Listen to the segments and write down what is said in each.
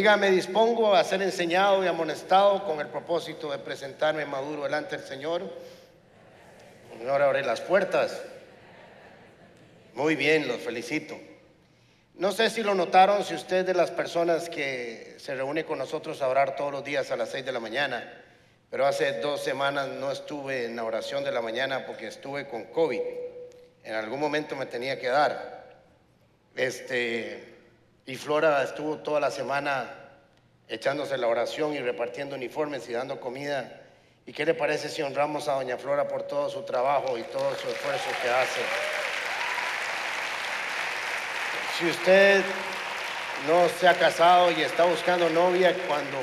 Dígame, dispongo a ser enseñado y amonestado con el propósito de presentarme maduro delante del Señor. Señor, abre las puertas. Muy bien, los felicito. No sé si lo notaron, si usted de las personas que se reúne con nosotros a orar todos los días a las 6 de la mañana, pero hace dos semanas no estuve en la oración de la mañana porque estuve con COVID. En algún momento me tenía que dar. Este, y Flora estuvo toda la semana echándose la oración y repartiendo uniformes y dando comida. ¿Y qué le parece si honramos a Doña Flora por todo su trabajo y todo su esfuerzo que hace? Si usted no se ha casado y está buscando novia, cuando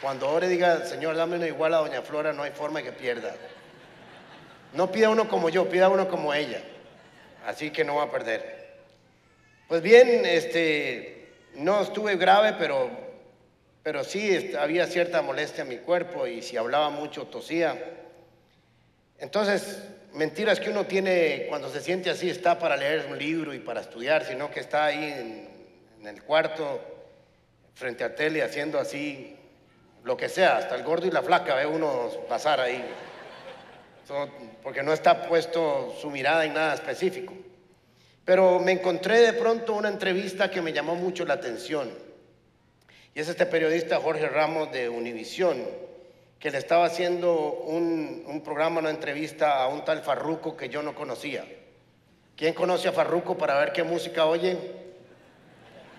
cuando ore diga, Señor, dame una igual a Doña Flora, no hay forma que pierda. No pida uno como yo, pida uno como ella. Así que no va a perder. Pues bien, este, no estuve grave, pero, pero sí había cierta molestia en mi cuerpo y si hablaba mucho tosía. Entonces, mentiras que uno tiene cuando se siente así, está para leer un libro y para estudiar, sino que está ahí en, en el cuarto frente a tele haciendo así lo que sea, hasta el gordo y la flaca ve uno pasar ahí, porque no está puesto su mirada en nada específico. Pero me encontré de pronto una entrevista que me llamó mucho la atención, y es este periodista Jorge Ramos de Univisión, que le estaba haciendo un, un programa, una entrevista a un tal Farruco que yo no conocía. ¿Quién conoce a Farruco para ver qué música oye?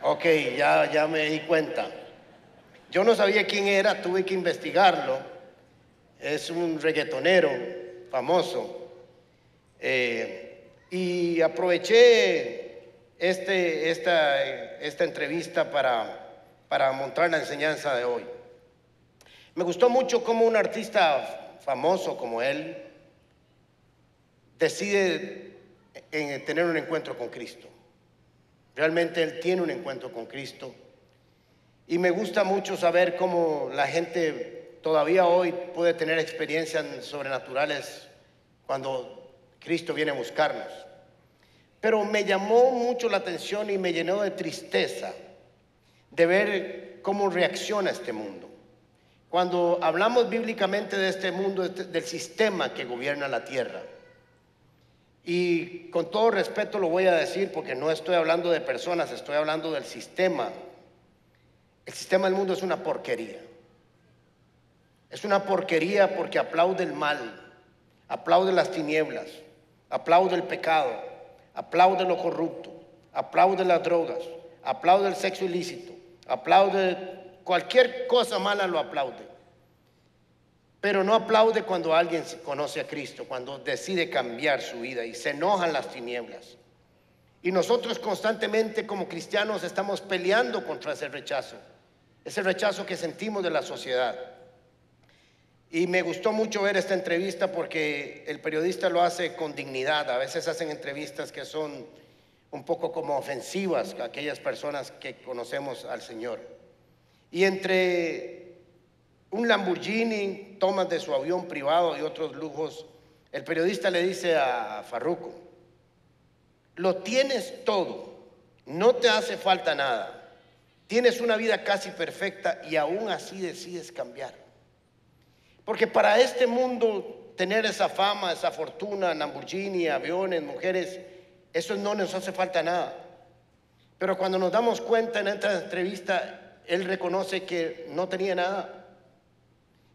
Ok, ya, ya me di cuenta. Yo no sabía quién era, tuve que investigarlo. Es un reggaetonero famoso. Eh, y aproveché este, esta, esta entrevista para, para montar la enseñanza de hoy. Me gustó mucho cómo un artista famoso como él decide en tener un encuentro con Cristo. Realmente él tiene un encuentro con Cristo y me gusta mucho saber cómo la gente todavía hoy puede tener experiencias sobrenaturales cuando Cristo viene a buscarnos. Pero me llamó mucho la atención y me llenó de tristeza de ver cómo reacciona este mundo. Cuando hablamos bíblicamente de este mundo, del sistema que gobierna la tierra, y con todo respeto lo voy a decir porque no estoy hablando de personas, estoy hablando del sistema el sistema del mundo es una porquería. Es una porquería porque aplaude el mal, aplaude las tinieblas, aplaude el pecado, aplaude lo corrupto, aplaude las drogas, aplaude el sexo ilícito, aplaude cualquier cosa mala lo aplaude. Pero no aplaude cuando alguien conoce a Cristo, cuando decide cambiar su vida y se enojan las tinieblas. Y nosotros constantemente como cristianos estamos peleando contra ese rechazo ese rechazo que sentimos de la sociedad. Y me gustó mucho ver esta entrevista porque el periodista lo hace con dignidad. A veces hacen entrevistas que son un poco como ofensivas a aquellas personas que conocemos al Señor. Y entre un Lamborghini, tomas de su avión privado y otros lujos, el periodista le dice a Farruco, lo tienes todo, no te hace falta nada. Tienes una vida casi perfecta y aún así decides cambiar. Porque para este mundo tener esa fama, esa fortuna, Lamborghini, aviones, mujeres, eso no nos hace falta nada. Pero cuando nos damos cuenta en esta entrevista, él reconoce que no tenía nada.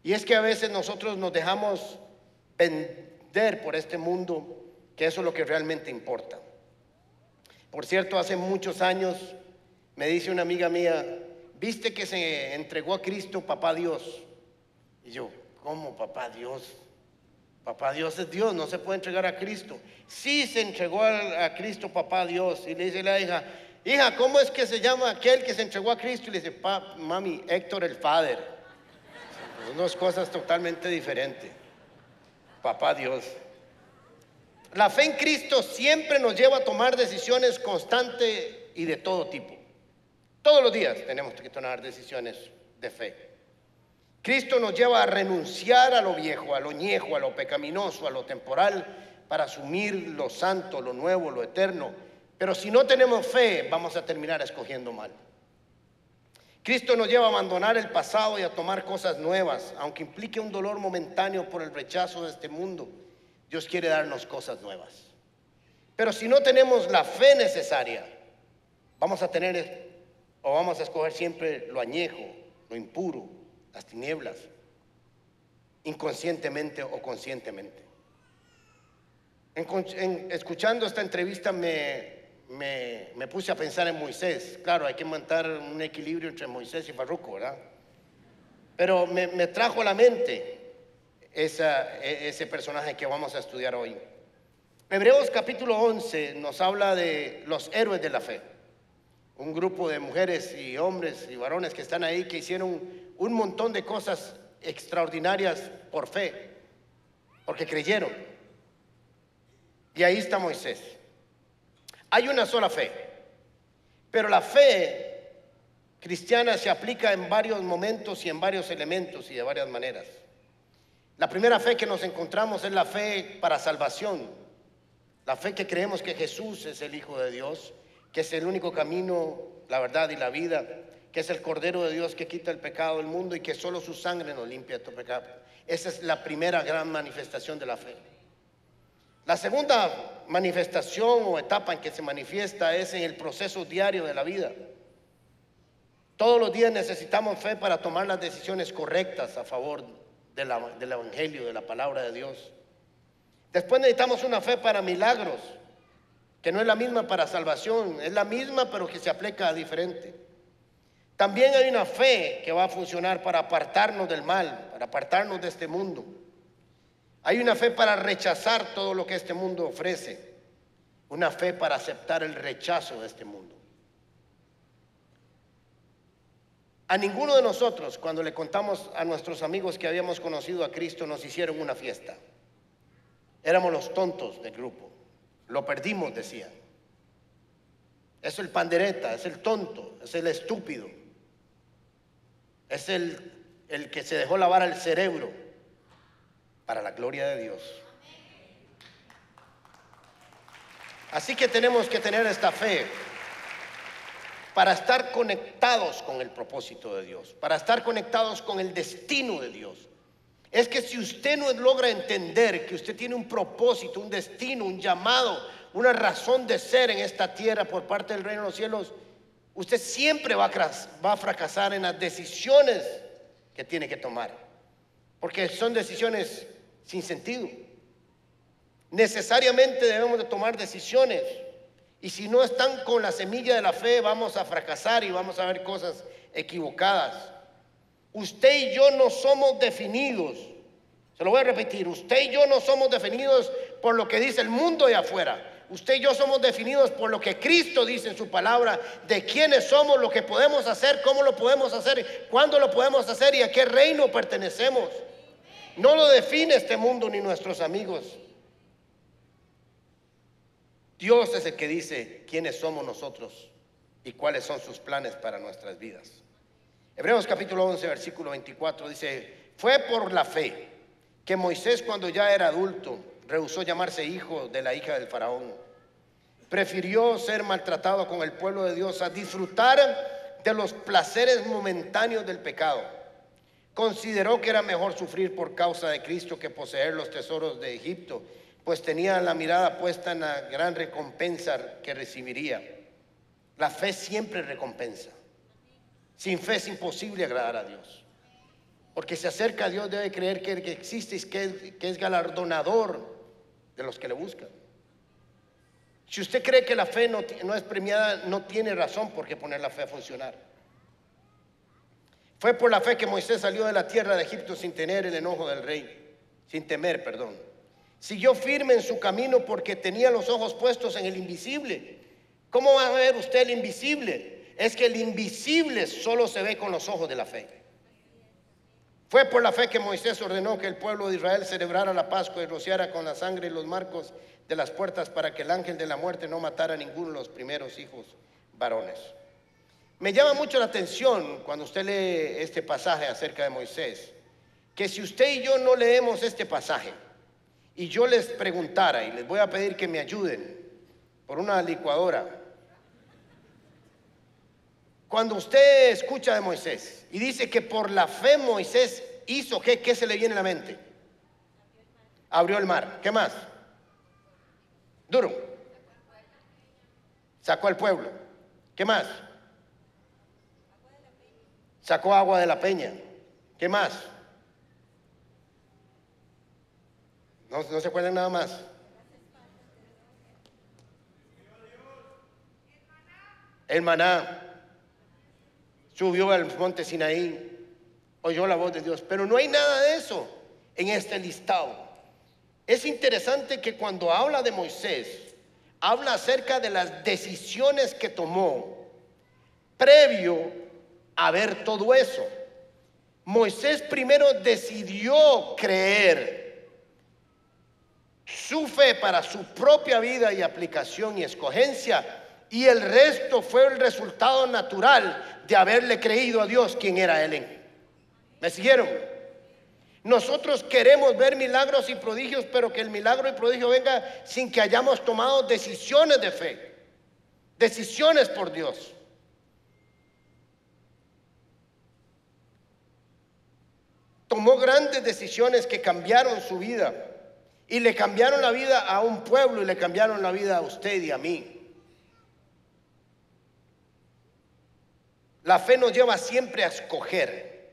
Y es que a veces nosotros nos dejamos vender por este mundo, que eso es lo que realmente importa. Por cierto, hace muchos años me dice una amiga mía, ¿viste que se entregó a Cristo papá Dios? Y yo, ¿cómo papá Dios? Papá Dios es Dios, no se puede entregar a Cristo. Sí se entregó a, Cristo papá Dios. Y le dice la hija, hija, ¿cómo es que se llama aquel que se entregó a Cristo? Y le dice, mami, Héctor el Padre. Son dos cosas totalmente diferentes. Papá Dios. La fe en Cristo siempre nos lleva a tomar decisiones constantes y de todo tipo. Todos los días tenemos que tomar decisiones de fe. Cristo nos lleva a renunciar a lo viejo, a lo viejo, a lo pecaminoso, a lo temporal, para asumir lo santo, lo nuevo, lo eterno. Pero si no tenemos fe, vamos a terminar escogiendo mal. Cristo nos lleva a abandonar el pasado y a tomar cosas nuevas, aunque implique un dolor momentáneo por el rechazo de este mundo. Dios quiere darnos cosas nuevas. Pero si no tenemos la fe necesaria, vamos a tener o vamos a escoger siempre lo añejo, lo impuro, las tinieblas, inconscientemente o conscientemente. escuchando esta entrevista me, me, puse a pensar en Moisés. Claro, hay que mantener un equilibrio entre Moisés y Farruco, ¿verdad? Pero me, trajo a la mente e, ese personaje que vamos a estudiar hoy. Hebreos capítulo 11 nos habla de los héroes de la fe. Un grupo de mujeres y hombres y varones que están ahí que hicieron un montón de cosas extraordinarias por fe, porque creyeron. Y ahí está Moisés. Hay una sola fe, pero la fe cristiana se aplica en varios momentos y en varios elementos y de varias maneras. La primera fe que nos encontramos es la fe para salvación, la fe que creemos que Jesús es el Hijo de Dios, que es el único camino, la verdad y la vida, que es el Cordero de Dios que quita el pecado del mundo y que solo su sangre nos limpia de tu pecado. Esa es la primera gran manifestación de la fe. La segunda manifestación o etapa en que se manifiesta es en el proceso diario de la vida. Todos los días necesitamos fe para tomar las decisiones correctas a favor del Evangelio, de la palabra de Dios. Después necesitamos una fe para milagros, que no es la misma para salvación, es la misma pero que se aplica a diferente. También hay una fe que va a funcionar para apartarnos del mal, para apartarnos de este mundo. Hay una fe para rechazar todo lo que este mundo ofrece. Una fe para aceptar el rechazo de este mundo. A ninguno de nosotros, cuando le contamos a nuestros amigos que habíamos conocido a Cristo, nos hicieron una fiesta. Éramos los tontos del grupo. Lo perdimos, decían. Es el pandereta, es el tonto, es el estúpido. Es el, el que se dejó lavar el cerebro para la gloria de Dios. Así que tenemos que tener esta fe para estar conectados con el propósito de Dios, para estar conectados con el destino de Dios. Es que si usted no logra entender que usted tiene un propósito, un destino, un llamado, una razón de ser en esta tierra por parte del reino de los cielos, usted siempre va a, fracasar en las decisiones que tiene que tomar. Porque son decisiones sin sentido. Necesariamente debemos de tomar decisiones. Y si no están con la semilla de la fe, vamos a fracasar y vamos a ver cosas equivocadas. Usted y yo no somos definidos. Se lo voy a repetir. Usted y yo no somos definidos por lo que dice el mundo de afuera. Usted y yo somos definidos por lo que Cristo dice en su palabra, de quiénes somos, lo que podemos hacer, cómo lo podemos hacer, cuándo lo podemos hacer y a qué reino pertenecemos. No lo define este mundo ni nuestros amigos. Dios es el que dice quiénes somos nosotros y cuáles son sus planes para nuestras vidas. Hebreos capítulo 11, versículo 24 dice, fue por la fe que Moisés cuando ya era adulto rehusó llamarse hijo de la hija del faraón. Prefirió ser maltratado con el pueblo de Dios a disfrutar de los placeres momentáneos del pecado Consideró que era mejor sufrir por causa de Cristo que poseer los tesoros de Egipto, pues tenía la mirada puesta en la gran recompensa que recibiría. La fe siempre recompensa. Sin fe es imposible agradar a Dios. Porque se acerca a Dios debe creer que, existe y que, es galardonador de los que le buscan. Si usted cree que la fe no, no es premiada, no tiene razón por qué poner la fe a funcionar. Fue por la fe que Moisés salió de la tierra de Egipto sin tener el enojo del rey, sin temer, perdón. Siguió firme en su camino porque tenía los ojos puestos en el invisible. ¿Cómo va a ver usted el invisible? Es que el invisible solo se ve con los ojos de la fe. Fue por la fe que Moisés ordenó que el pueblo de Israel celebrara la Pascua y rociara con la sangre los marcos de las puertas para que el ángel de la muerte no matara a ninguno de los primeros hijos varones. Me llama mucho la atención cuando usted lee este pasaje acerca de Moisés, que si usted y yo no leemos este pasaje y yo les preguntara y les voy a pedir que me ayuden por una licuadora, Cuando usted escucha de Moisés y dice que por la fe Moisés hizo, ¿qué, qué se le viene a la mente? Abrió el mar. ¿Qué más? Duro. Sacó al pueblo. ¿Qué más? Sacó agua de la peña. ¿Qué más? No, no se acuerdan nada más. El maná subió al monte Sinaí, oyó la voz de Dios, pero no hay nada de eso en este listado. Es interesante que cuando habla de Moisés, habla acerca de las decisiones que tomó previo a ver todo eso. Moisés primero decidió creer su fe para su propia vida y aplicación y escogencia y el resto fue el resultado natural de haberle creído a Dios quien era Él. ¿Me siguieron? Nosotros queremos ver milagros y prodigios, pero que el milagro y prodigio venga sin que hayamos tomado decisiones de fe, decisiones por Dios. Tomó grandes decisiones que cambiaron su vida y le cambiaron la vida a un pueblo y le cambiaron la vida a usted y a mí. La fe nos lleva siempre a escoger.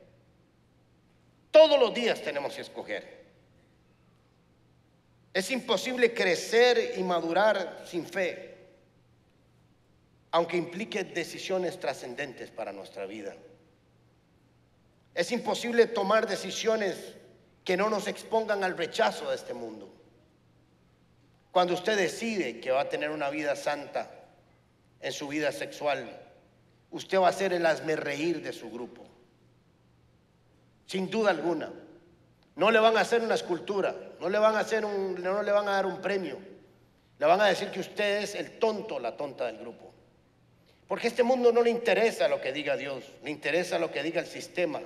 Todos los días tenemos que escoger. Es imposible crecer y madurar sin fe, aunque implique decisiones trascendentes para nuestra vida. Es imposible tomar decisiones que no nos expongan al rechazo de este mundo. Cuando usted decide que va a tener una vida santa en su vida sexual, usted va a ser el hazme reír de su grupo. Sin duda alguna. No le van a hacer una escultura, no le van a hacer un, no le van a dar un premio. Le van a decir que usted es el tonto, la tonta del grupo. Porque a este mundo no le interesa lo que diga Dios, le interesa lo que diga el sistema.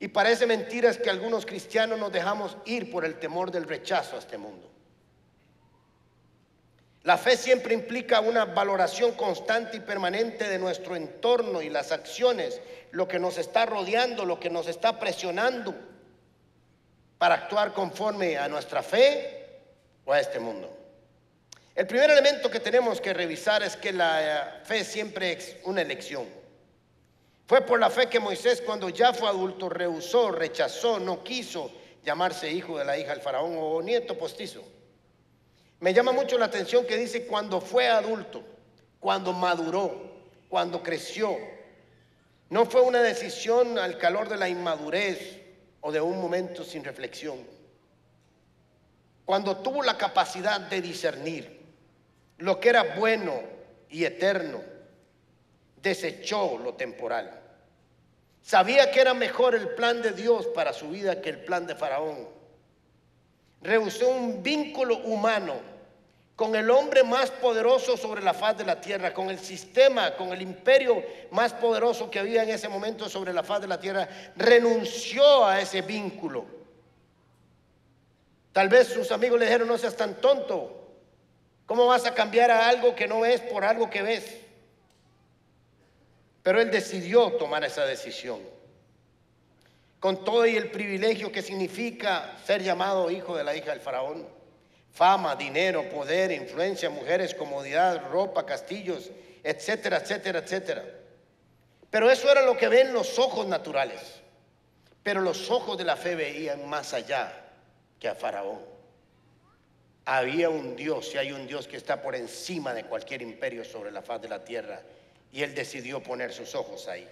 Y parece mentira es que algunos cristianos nos dejamos ir por el temor del rechazo a este mundo. La fe siempre implica una valoración constante y permanente de nuestro entorno y las acciones, lo que nos está rodeando, lo que nos está presionando para actuar conforme a nuestra fe o a este mundo. El primer elemento que tenemos que revisar es que la eh, fe siempre es una elección. Fue por la fe que Moisés cuando ya fue adulto rehusó, rechazó, no quiso llamarse hijo de la hija del faraón o nieto postizo. Me llama mucho la atención que dice cuando fue adulto, cuando maduró, cuando creció. No fue una decisión al calor de la inmadurez o de un momento sin reflexión. Cuando tuvo la capacidad de discernir lo que era bueno y eterno, desechó lo temporal. Sabía que era mejor el plan de Dios para su vida que el plan de Faraón rehusó un vínculo humano con el hombre más poderoso sobre la faz de la tierra, con el sistema, con el imperio más poderoso que había en ese momento sobre la faz de la tierra, renunció a ese vínculo. Tal vez sus amigos le dijeron, no seas tan tonto, ¿cómo vas a cambiar a algo que no ves por algo que ves? Pero él decidió tomar esa decisión con todo y el privilegio que significa ser llamado hijo de la hija del faraón. Fama, dinero, poder, influencia, mujeres, comodidad, ropa, castillos, etcétera, etcétera, etcétera. Pero eso era lo que ven los ojos naturales. Pero los ojos de la fe veían más allá que a Faraón. Había un Dios y hay un Dios que está por encima de cualquier imperio sobre la faz de la tierra. Y él decidió poner sus ojos ahí.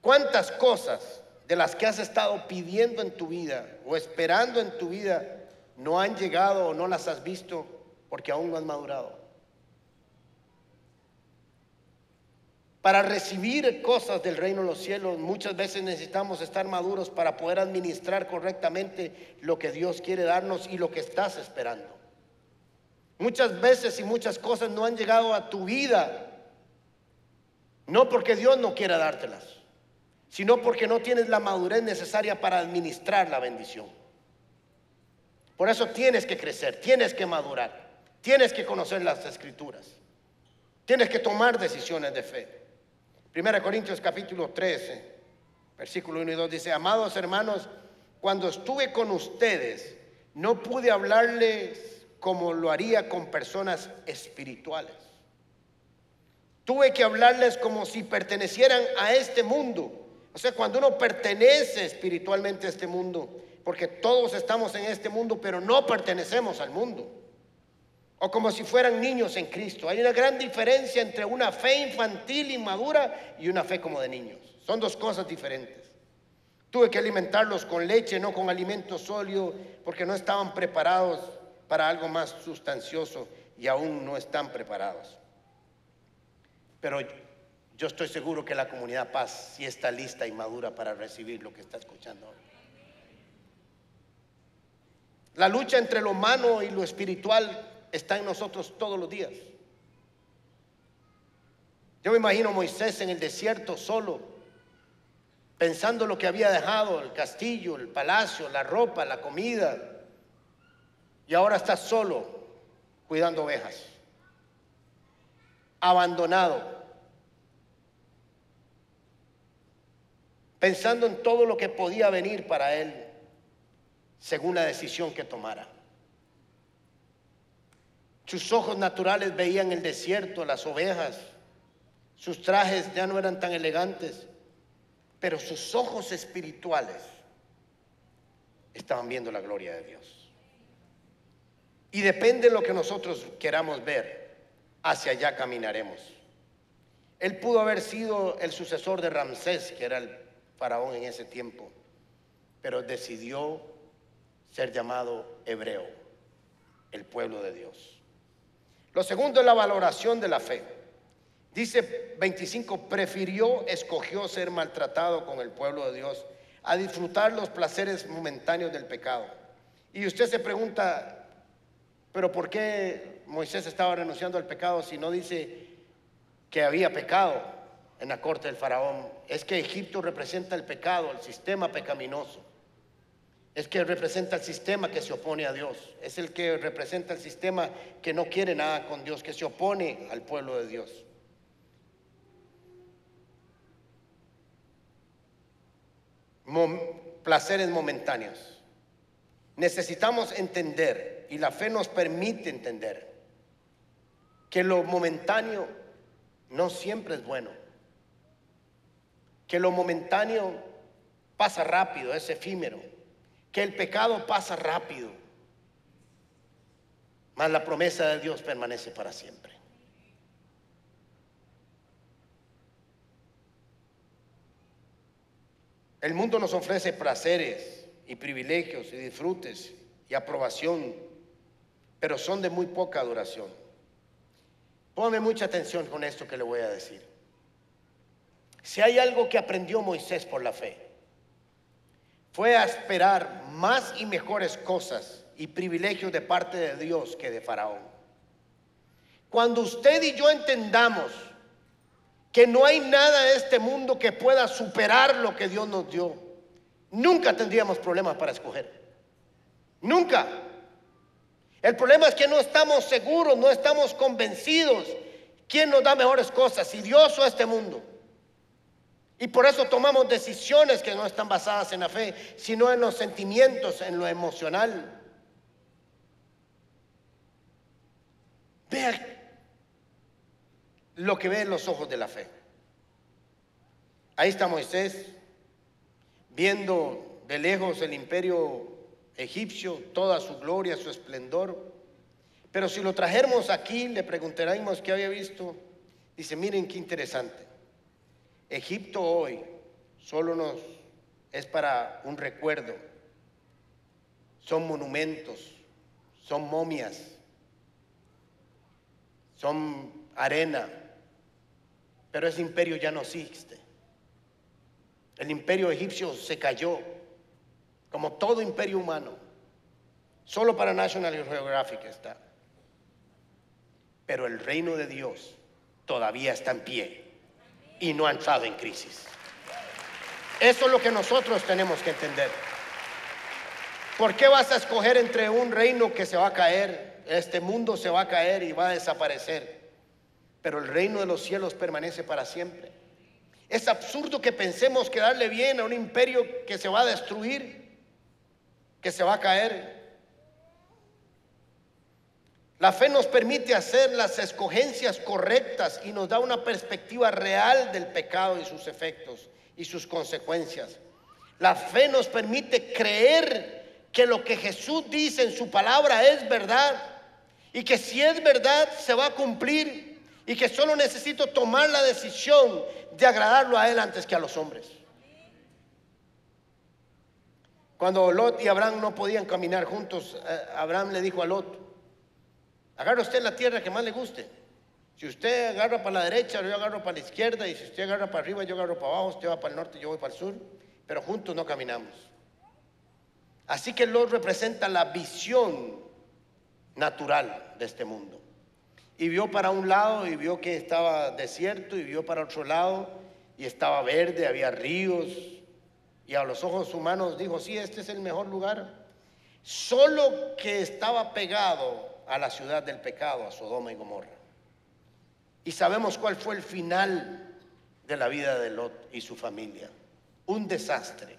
¿Cuántas cosas de las que has estado pidiendo en tu vida o esperando en tu vida no han llegado o no las has visto porque aún no has madurado? Para recibir cosas del reino de los cielos muchas veces necesitamos estar maduros para poder administrar correctamente lo que Dios quiere darnos y lo que estás esperando. Muchas veces y muchas cosas no han llegado a tu vida, no porque Dios no quiera dártelas sino porque no tienes la madurez necesaria para administrar la bendición. Por eso tienes que crecer, tienes que madurar, tienes que conocer las escrituras. Tienes que tomar decisiones de fe. Primera Corintios capítulo 13, versículo 1 y 2 dice, amados hermanos, cuando estuve con ustedes, no pude hablarles como lo haría con personas espirituales. Tuve que hablarles como si pertenecieran a este mundo. O sea, cuando uno pertenece espiritualmente a este mundo, porque todos estamos en este mundo, pero no pertenecemos al mundo. O como si fueran niños en Cristo. Hay una gran diferencia entre una fe infantil y madura y una fe como de niños. Son dos cosas diferentes. Tuve que alimentarlos con leche, no con alimento sólido, porque no estaban preparados para algo más sustancioso y aún no están preparados. Pero yo estoy seguro que la comunidad Paz sí está lista y madura para recibir lo que está escuchando hoy. La lucha entre lo humano y lo espiritual está en nosotros todos los días. Yo me imagino a Moisés en el desierto solo, pensando lo que había dejado, el castillo, el palacio, la ropa, la comida, y ahora está solo cuidando ovejas, abandonado, pensando en todo lo que podía venir para él según la decisión que tomara. Sus ojos naturales veían el desierto, las ovejas. Sus trajes ya no eran tan elegantes, pero sus ojos espirituales estaban viendo la gloria de Dios. Y depende de lo que nosotros queramos ver, hacia allá caminaremos. Él pudo haber sido el sucesor de Ramsés, que era el faraón en ese tiempo, pero decidió ser llamado hebreo, el pueblo de Dios. Lo segundo es la valoración de la fe. Dice 25, prefirió, escogió ser maltratado con el pueblo de Dios a disfrutar los placeres momentáneos del pecado. Y usted se pregunta, pero ¿por qué Moisés estaba renunciando al pecado si no dice que había pecado en la corte del faraón? Es que Egipto representa el pecado, el sistema pecaminoso es que representa el sistema que se opone a Dios, es el que representa el sistema que no quiere nada con Dios, que se opone al pueblo de Dios. placeres momentáneos. Necesitamos entender, y la fe nos permite entender, que lo momentáneo no siempre es bueno, que lo momentáneo pasa rápido, es efímero que el pecado pasa rápido, mas la promesa de Dios permanece para siempre. El mundo nos ofrece placeres y privilegios y disfrutes y aprobación, pero son de muy poca duración. Póngame mucha atención con esto que le voy a decir. Si hay algo que aprendió Moisés por la fe, fue a esperar más y mejores cosas y privilegios de parte de Dios que de Faraón. Cuando usted y yo entendamos que no hay nada en este mundo que pueda superar lo que Dios nos dio, nunca tendríamos problemas para escoger. Nunca. El problema es que no estamos seguros, no estamos convencidos. ¿Quién nos da mejores cosas, si Dios o este mundo? Y por eso tomamos decisiones que no están basadas en la fe, sino en los sentimientos, en lo emocional. Vea lo que ve en los ojos de la fe. Ahí está Moisés viendo de lejos el imperio egipcio, toda su gloria, su esplendor. Pero si lo trajéramos aquí, le preguntaríamos qué había visto. Dice, miren qué interesante. Egipto hoy solo nos es para un recuerdo. Son monumentos, son momias, son arena, pero ese imperio ya no existe. El imperio egipcio se cayó, como todo imperio humano. Solo para National Geographic está. Pero el reino de Dios todavía está en pie y no ha entrado en crisis. Eso es lo que nosotros tenemos que entender. ¿Por qué vas a escoger entre un reino que se va a caer, este mundo se va a caer y va a desaparecer? pero el reino de los cielos permanece para siempre. Es absurdo que pensemos que darle bien a un imperio que se va a destruir, que se va a caer. La fe nos permite hacer las escogencias correctas y nos da una perspectiva real del pecado y sus efectos y sus consecuencias. La fe nos permite creer que lo que Jesús dice en su palabra es verdad y que si es verdad se va a cumplir y que solo necesito tomar la decisión de agradarlo a Él antes que a los hombres. Cuando Lot y Abraham no podían caminar juntos, eh, Abraham le dijo a Lot, agarra usted la tierra que más le guste. Si usted agarra para la derecha, yo agarro para la izquierda, y si usted agarra para arriba, yo agarro para abajo, usted va para el norte, yo voy para el sur, pero juntos no caminamos. Así que Lot representa la visión natural de este mundo. Y vio para un lado y vio que estaba desierto y vio para otro lado y estaba verde, había ríos. Y a los ojos humanos dijo, sí, este es el mejor lugar. Solo que estaba pegado a la ciudad del pecado, a Sodoma y Gomorra. Y sabemos cuál fue el final de la vida de Lot y su familia. Un desastre.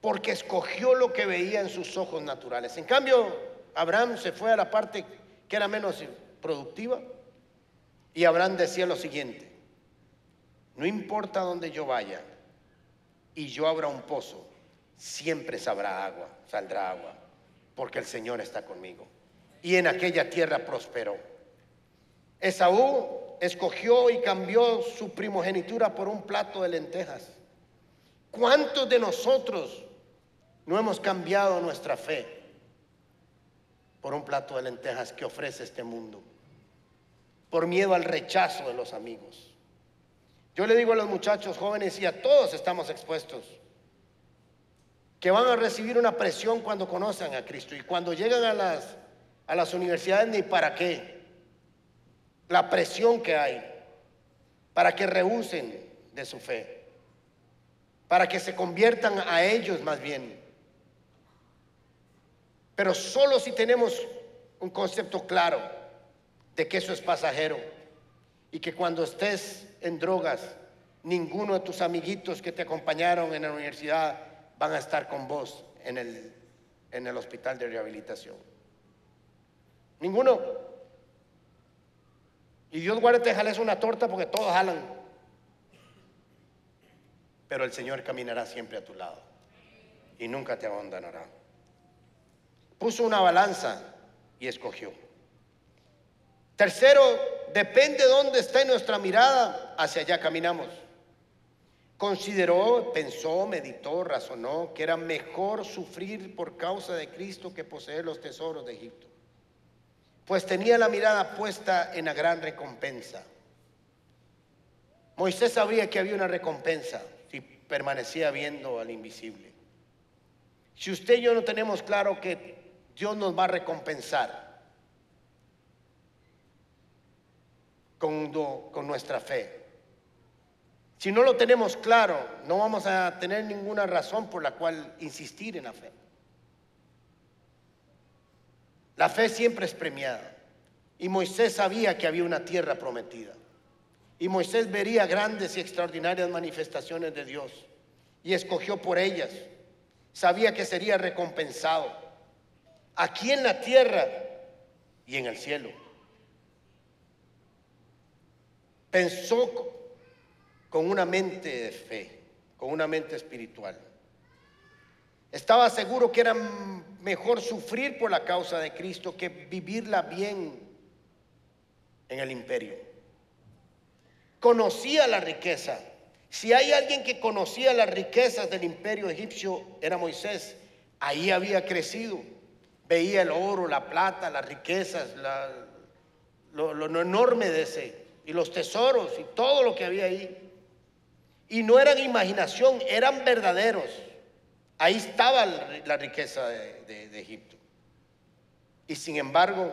Porque escogió lo que veía en sus ojos naturales. En cambio, Abraham se fue a la parte que era menos productiva. Y Abraham decía lo siguiente, no importa dónde yo vaya y yo abra un pozo, siempre sabrá agua, saldrá agua, porque el Señor está conmigo. Y en aquella tierra prosperó. Esaú escogió y cambió su primogenitura por un plato de lentejas. ¿Cuántos de nosotros no hemos cambiado nuestra fe por un plato de lentejas que ofrece este mundo? por miedo al rechazo de los amigos. Yo le digo a los muchachos jóvenes y a todos estamos expuestos que van a recibir una presión cuando conozcan a Cristo y cuando llegan a las, a las universidades ni para qué. La presión que hay para que rehúsen de su fe, para que se conviertan a ellos más bien. Pero solo si tenemos un concepto claro de que eso es pasajero y que cuando estés en drogas, ninguno de tus amiguitos que te acompañaron en la universidad van a estar con vos en el, en el hospital de rehabilitación. Ninguno. Y Dios guarde te jales una torta porque todos jalan. Pero el Señor caminará siempre a tu lado y nunca te abandonará. Puso una balanza y escogió. Tercero, depende de dónde esté nuestra mirada, hacia allá caminamos. Consideró, pensó, meditó, razonó que era mejor sufrir por causa de Cristo que poseer los tesoros de Egipto. Pues tenía la mirada puesta en la gran recompensa. Moisés sabía que había una recompensa si permanecía viendo al invisible. Si usted y yo no tenemos claro que Dios nos va a recompensar, con, nuestra fe. Si no lo tenemos claro, no vamos a tener ninguna razón por la cual insistir en la fe. La fe siempre es premiada. Y Moisés sabía que había una tierra prometida. Y Moisés vería grandes y extraordinarias manifestaciones de Dios. Y escogió por ellas. Sabía que sería recompensado. Aquí en la tierra y en el cielo. Pensó con una mente de fe, con una mente espiritual. Estaba seguro que era mejor sufrir por la causa de Cristo que vivirla bien en el imperio. Conocía la riqueza. Si hay alguien que conocía las riquezas del imperio egipcio, era Moisés. Ahí había crecido. Veía el oro, la plata, las riquezas, lo, lo enorme de ese y los tesoros y todo lo que había ahí. Y no eran imaginación, eran verdaderos. Ahí estaba la riqueza de, Egipto. Y sin embargo,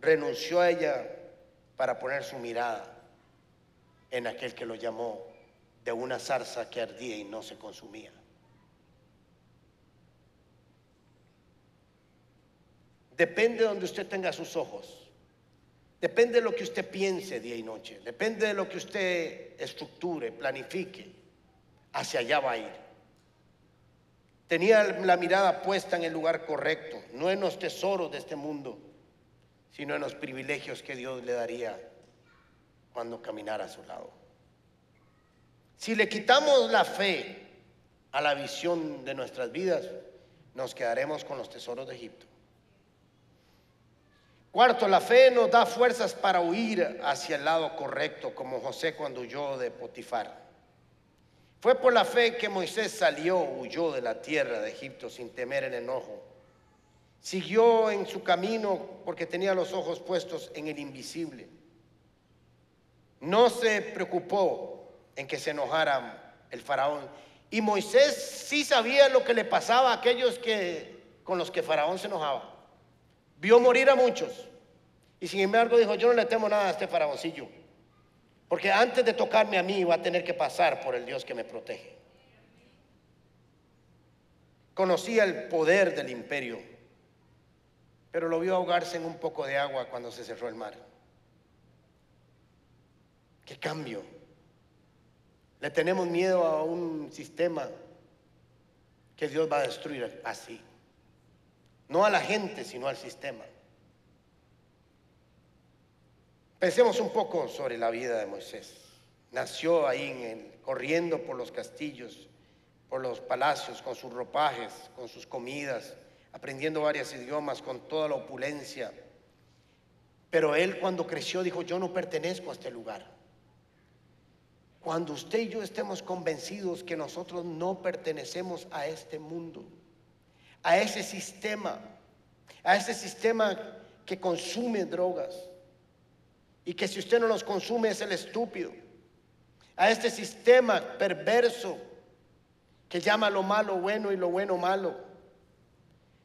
renunció a ella para poner su mirada en aquel que lo llamó de una zarza que ardía y no se consumía. Depende de donde usted tenga sus ojos Depende de lo que usted piense día y noche. Depende de lo que usted estructure, planifique. Hacia allá va a ir. Tenía la mirada puesta en el lugar correcto, no en los tesoros de este mundo, sino en los privilegios que Dios le daría cuando caminara a su lado. Si le quitamos la fe a la visión de nuestras vidas, nos quedaremos con los tesoros de Egipto. Cuarto, la fe nos da fuerzas para huir hacia el lado correcto, como José cuando huyó de Potifar. Fue por la fe que Moisés salió, huyó de la tierra de Egipto sin temer el enojo. Siguió en su camino porque tenía los ojos puestos en el invisible. No se preocupó en que se enojara el faraón. Y Moisés sí sabía lo que le pasaba a aquellos que con los que faraón se enojaba. Vio morir a muchos. Y sin embargo dijo, yo no le temo nada a este faraoncillo. Porque antes de tocarme a mí va a tener que pasar por el Dios que me protege. Conocía el poder del imperio, pero lo vio ahogarse en un poco de agua cuando se cerró el mar. ¿Qué cambio? Le tenemos miedo a un sistema que Dios va a destruir así. No a la gente, sino al sistema. Pensemos un poco sobre la vida de Moisés. Nació ahí en corriendo por los castillos, por los palacios, con sus ropajes, con sus comidas, aprendiendo varios idiomas, con toda la opulencia. Pero él cuando creció dijo, yo no pertenezco a este lugar. Cuando usted y yo estemos convencidos que nosotros no pertenecemos a este mundo, a ese sistema, a ese sistema que consume drogas y que si usted no los consume es el estúpido, a este sistema perverso que llama lo malo bueno y lo bueno malo.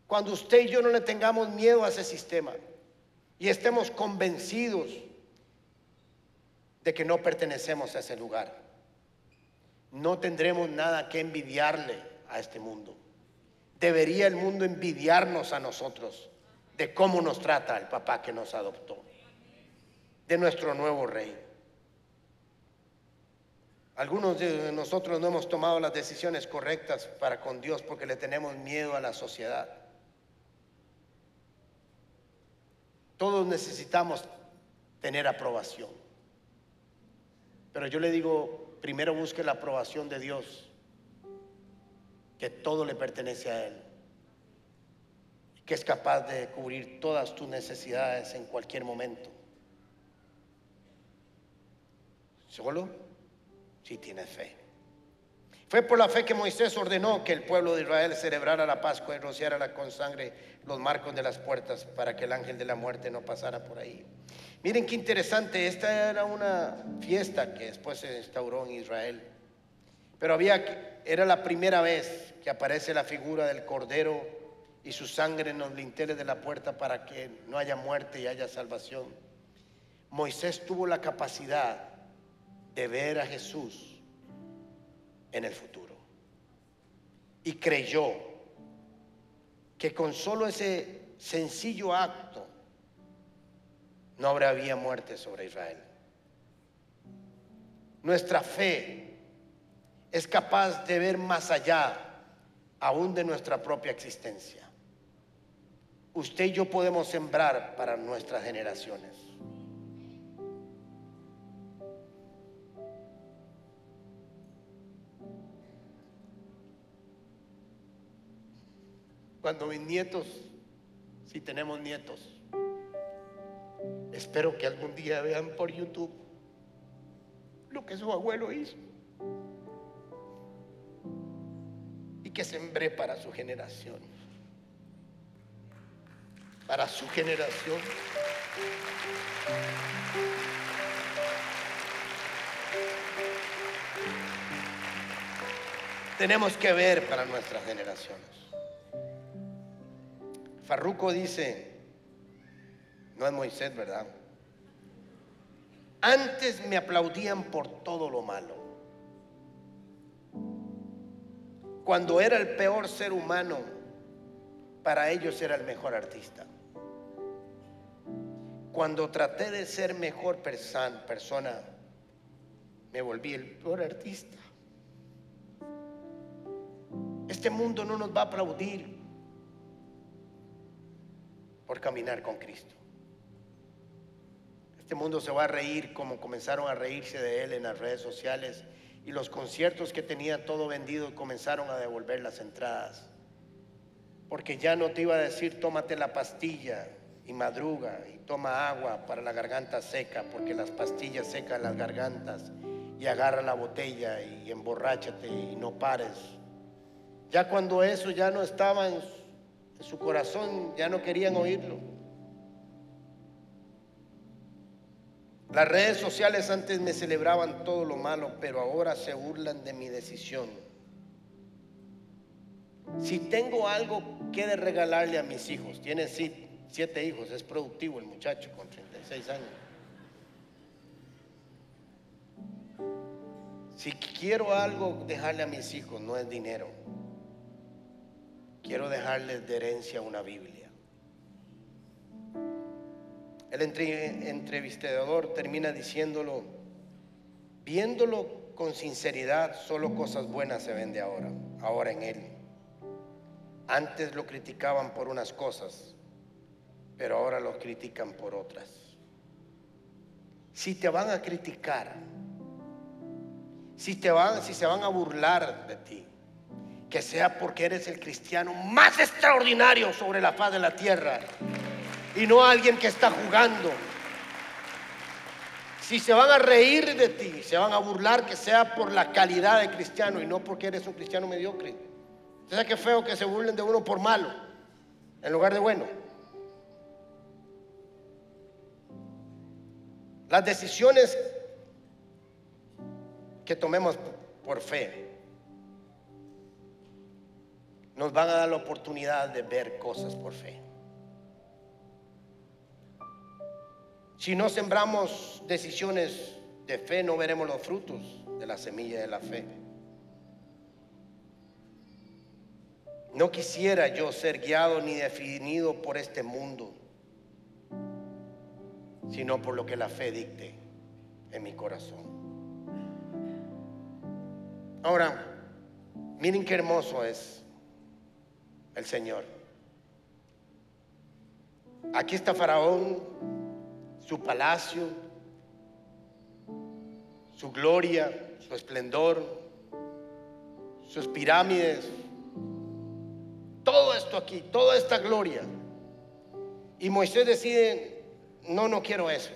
Cuando usted y yo no le tengamos miedo a ese sistema y estemos convencidos de que no pertenecemos a ese lugar. No tendremos nada que envidiarle a este mundo. Debería el mundo envidiarnos a nosotros de cómo nos trata el papá que nos adoptó, de nuestro nuevo rey. Algunos de nosotros no hemos tomado las decisiones correctas para con Dios porque le tenemos miedo a la sociedad. Todos necesitamos tener aprobación. Pero yo le digo, primero busque la aprobación de Dios, que todo le pertenece a Él, que es capaz de cubrir todas tus necesidades en cualquier momento. Solo si tienes fe. Fue por la fe que Moisés ordenó que el pueblo de Israel celebrara la Pascua y rociara con sangre los marcos de las puertas para que el ángel de la muerte no pasara por ahí. Miren qué interesante, esta era una fiesta que después se instauró en Israel. Pero había, era la primera vez que aparece la figura del Cordero y su sangre en los linteles de la puerta para que no haya muerte y haya salvación. Moisés tuvo la capacidad de ver a Jesús en el futuro. Y creyó que con solo ese sencillo acto no habrá muerte sobre Israel. Nuestra fe es capaz de ver más allá aún de nuestra propia existencia. Usted y yo podemos sembrar para nuestras generaciones. Cuando mis nietos, si tenemos nietos, Espero que algún día vean por YouTube lo que su abuelo hizo y que sembré para su generación. Para su generación. Tenemos que ver para nuestras generaciones. Farruco dice, no es Moisés, ¿verdad? Antes me aplaudían por todo lo malo. Cuando era el peor ser humano, para ellos era el mejor artista. Cuando traté de ser mejor persona, me volví el peor artista. Este mundo no nos va a aplaudir por caminar con Cristo. Este mundo se va a reír como comenzaron a reírse de él en las redes sociales y los conciertos que tenía todo vendido comenzaron a devolver las entradas. Porque ya no te iba a decir tómate la pastilla y madruga y toma agua para la garganta seca, porque las pastillas secan las gargantas y agarra la botella y emborráchate y no pares. Ya cuando eso ya no estaba en su corazón, ya no querían oírlo. Las redes sociales antes me celebraban todo lo malo, pero ahora se burlan de mi decisión. Si tengo algo que de regalarle a mis hijos, tienen siete hijos, es productivo el muchacho con 36 años. Si quiero algo dejarle a mis hijos, no es dinero. Quiero dejarles de herencia una Biblia. El entrevistador termina diciéndolo, viéndolo con sinceridad, solo cosas buenas se ven de ahora, ahora en él. Antes lo criticaban por unas cosas, pero ahora lo critican por otras. Si te van a criticar, si, te van, si se van a burlar de ti, que sea porque eres el cristiano más extraordinario sobre la faz de la tierra y no alguien que está jugando. Si se van a reír de ti, se van a burlar, que sea por la calidad de cristiano y no porque eres un cristiano mediocre. ¿Sabes qué feo que se burlen de uno por malo en lugar de bueno? Las decisiones que tomemos por fe nos van a dar la oportunidad de ver cosas por fe. Si no sembramos decisiones de fe, no veremos los frutos de la semilla de la fe. No quisiera yo ser guiado ni definido por este mundo, sino por lo que la fe dicte en mi corazón. Ahora, miren qué hermoso es el Señor. Aquí está Faraón, su palacio, su gloria, su esplendor, sus pirámides, todo esto aquí, toda esta gloria. Y Moisés decide, no, no quiero eso.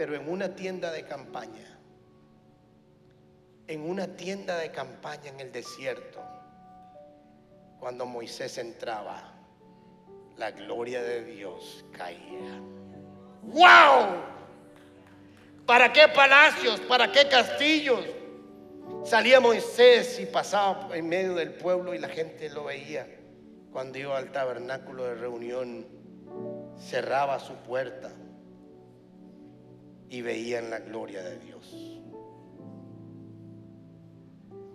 pero en una tienda de campaña, en una tienda de campaña en el desierto, cuando Moisés entraba, la gloria de Dios caía. ¡Wow! ¿Para qué palacios? ¿Para qué castillos? Salía Moisés y pasaba en medio del pueblo y la gente lo veía. Cuando iba al tabernáculo de reunión, cerraba su puerta y veían la gloria de Dios.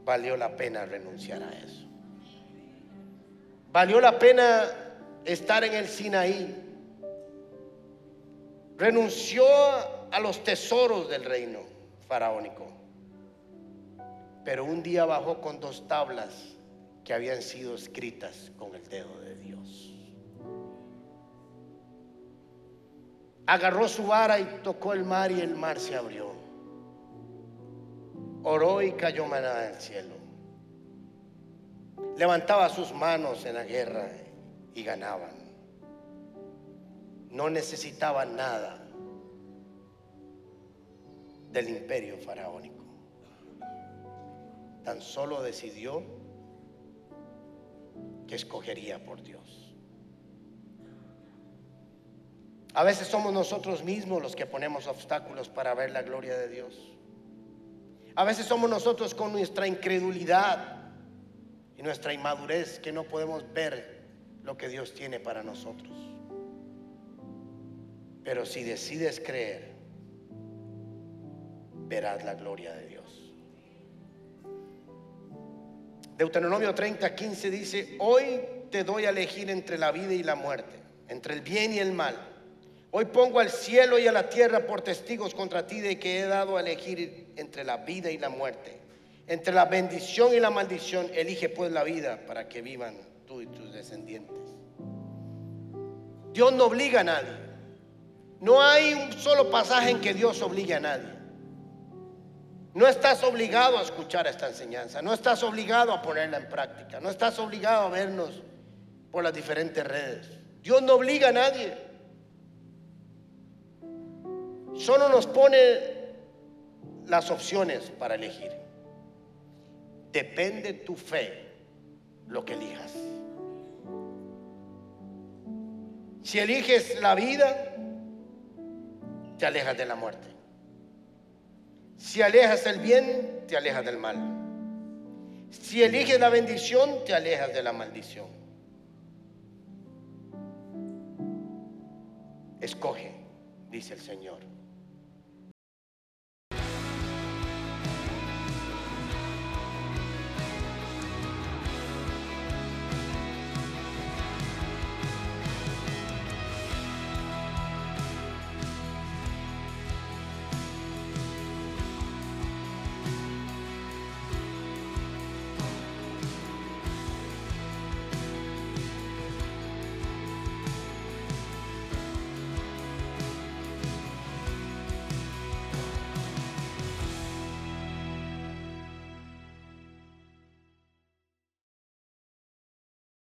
Valió la pena renunciar a eso. Valió la pena estar en el Sinaí. Renunció a los tesoros del reino faraónico. Pero un día bajó con dos tablas que habían sido escritas con el dedo de Dios. agarró su vara y tocó el mar y el mar se abrió. Oró y cayó maná del cielo. Levantaba sus manos en la guerra y ganaban. No necesitaban nada del imperio faraónico. Tan solo decidió que escogería por Dios. A veces somos nosotros mismos los que ponemos obstáculos para ver la gloria de Dios. A veces somos nosotros con nuestra incredulidad y nuestra inmadurez que no podemos ver lo que Dios tiene para nosotros. Pero si decides creer, verás la gloria de Dios. Deuteronomio 30, 15 dice, hoy te doy a elegir entre la vida y la muerte, entre el bien y el mal. Hoy pongo al cielo y a la tierra por testigos contra ti de que he dado a elegir entre la vida y la muerte, entre la bendición y la maldición. Elige pues la vida para que vivan tú y tus descendientes. Dios no obliga a nadie. No hay un solo pasaje en que Dios obligue a nadie. No estás obligado a escuchar esta enseñanza, no estás obligado a ponerla en práctica, no estás obligado a vernos por las diferentes redes. Dios no obliga a nadie. Solo nos pone las opciones para elegir. Depende tu fe lo que elijas. Si eliges la vida, te alejas de la muerte. Si alejas el bien, te alejas del mal. Si eliges la bendición, te alejas de la maldición. Escoge, dice el Señor.